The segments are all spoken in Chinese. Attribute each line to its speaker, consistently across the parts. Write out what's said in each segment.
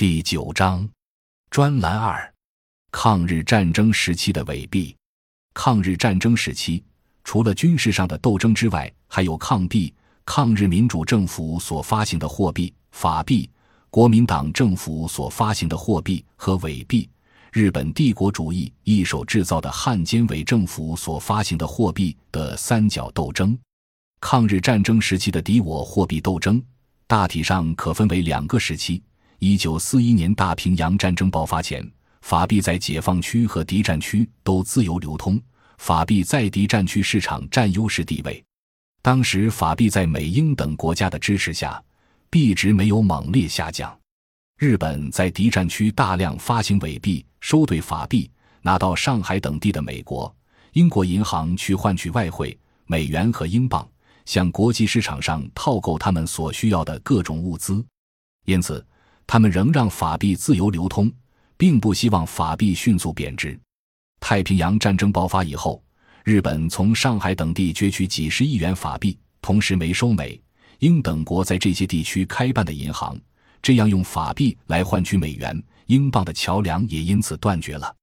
Speaker 1: 第九章，专栏二：抗日战争时期的伪币。抗日战争时期，除了军事上的斗争之外，还有抗币、抗日民主政府所发行的货币法币、国民党政府所发行的货币和伪币、日本帝国主义一手制造的汉奸伪政府所发行的货币的三角斗争。抗日战争时期的敌我货币斗争，大体上可分为两个时期。一九四一年大平洋战争爆发前，法币在解放区和敌占区都自由流通，法币在敌占区市场占优势地位。当时法币在美英等国家的支持下，币值没有猛烈下降。日本在敌占区大量发行伪币，收兑法币，拿到上海等地的美国、英国银行去换取外汇、美元和英镑，向国际市场上套购他们所需要的各种物资。因此。他们仍让法币自由流通，并不希望法币迅速贬值。太平洋战争爆发以后，日本从上海等地攫取几十亿元法币，同时没收美、英等国在这些地区开办的银行，这样用法币来换取美元、英镑的桥梁也因此断绝了。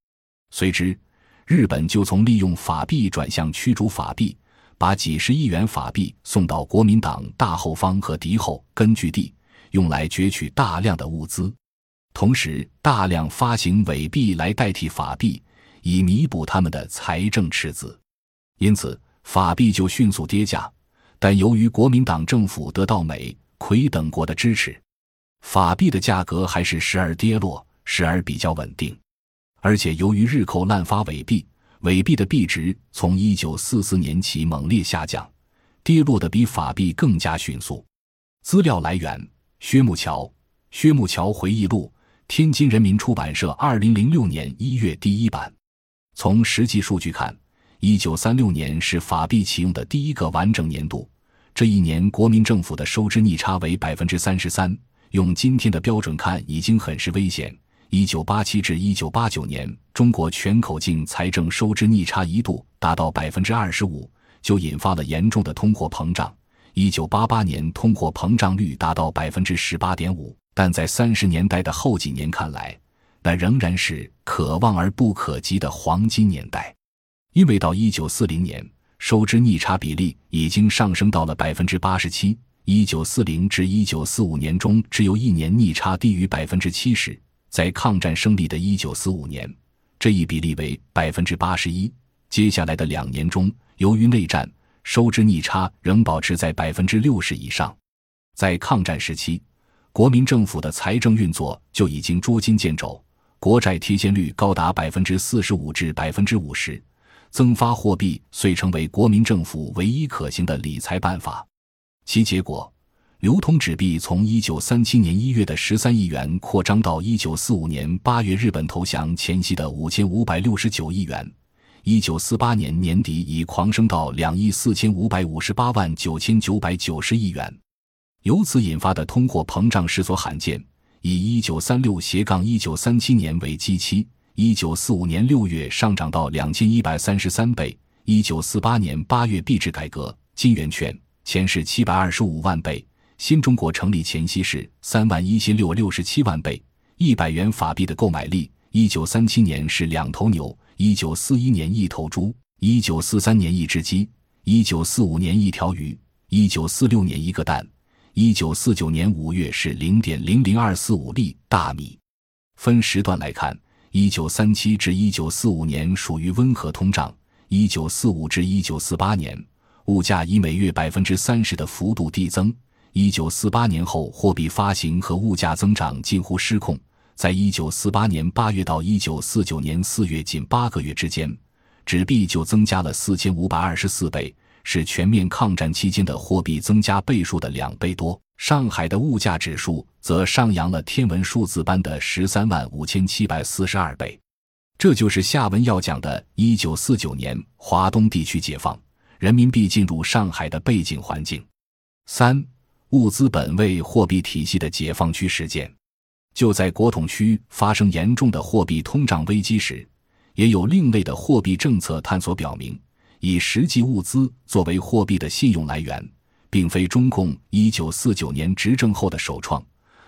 Speaker 1: 随之，日本就从利用法币转向驱逐法币，把几十亿元法币送到国民党大后方和敌后根据地。用来攫取大量的物资，同时大量发行伪币来代替法币，以弥补他们的财政赤字。因此，法币就迅速跌价。但由于国民党政府得到美、魁等国的支持，法币的价格还是时而跌落，时而比较稳定。而且，由于日寇滥发伪币，伪币的币值从1944年起猛烈下降，跌落的比法币更加迅速。资料来源。薛木桥，薛木桥回忆录，天津人民出版社，二零零六年一月第一版。从实际数据看，一九三六年是法币启用的第一个完整年度。这一年，国民政府的收支逆差为百分之三十三，用今天的标准看，已经很是危险。一九八七至一九八九年，中国全口径财政收支逆差一度达到百分之二十五，就引发了严重的通货膨胀。一九八八年，通货膨胀率达到百分之十八点五，但在三十年代的后几年看来，那仍然是可望而不可及的黄金年代。因为到一九四零年，收支逆差比例已经上升到了百分之八十七。一九四零至一九四五年中，只有一年逆差低于百分之七十。在抗战胜利的一九四五年，这一比例为百分之八十一。接下来的两年中，由于内战。收支逆差仍保持在百分之六十以上，在抗战时期，国民政府的财政运作就已经捉襟见肘，国债贴现率高达百分之四十五至百分之五十，增发货币遂成为国民政府唯一可行的理财办法。其结果，流通纸币从一九三七年一月的十三亿元扩张到一九四五年八月日本投降前夕的五千五百六十九亿元。一九四八年年底已狂升到两亿四千五百五十八万九千九百九十亿元，由此引发的通货膨胀实所罕见。以一九三六斜杠一九三七年为基期，一九四五年六月上涨到两千一百三十三倍。一九四八年八月币制改革，金圆券前是七百二十五万倍，新中国成立前夕是三万一千六六十七万倍。一百元法币的购买力，一九三七年是两头牛。一九四一年一头猪，一九四三年一只鸡，一九四五年一条鱼，一九四六年一个蛋，一九四九年五月是零点零零二四五粒大米。分时段来看，一九三七至一九四五年属于温和通胀，一九四五至一九四八年物价以每月百分之三十的幅度递增，一九四八年后货币发行和物价增长近乎失控。在一九四八年八月到一九四九年四月近八个月之间，纸币就增加了四千五百二十四倍，是全面抗战期间的货币增加倍数的两倍多。上海的物价指数则上扬了天文数字般的十三万五千七百四十二倍。这就是下文要讲的一九四九年华东地区解放，人民币进入上海的背景环境。三、物资本位货币体系的解放区实践。就在国统区发生严重的货币通胀危机时，也有另类的货币政策探索表明，以实际物资作为货币的信用来源，并非中共一九四九年执政后的首创。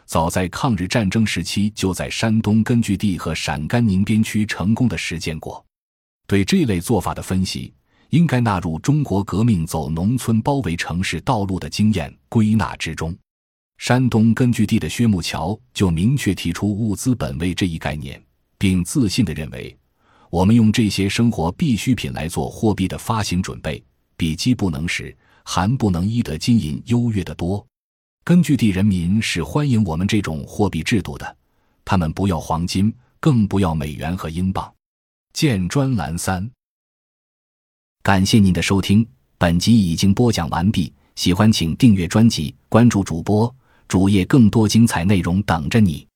Speaker 1: 早在抗日战争时期就在山东根据地和陕甘宁边区成功的实践过。对这类做法的分析，应该纳入中国革命走农村包围城市道路的经验归纳之中。山东根据地的薛木桥就明确提出“物资本位”这一概念，并自信地认为。我们用这些生活必需品来做货币的发行准备，比饥不能食、寒不能衣的金银优越得多。根据地人民是欢迎我们这种货币制度的，他们不要黄金，更不要美元和英镑。见专栏三。感谢您的收听，本集已经播讲完毕。喜欢请订阅专辑，关注主播主页，更多精彩内容等着你。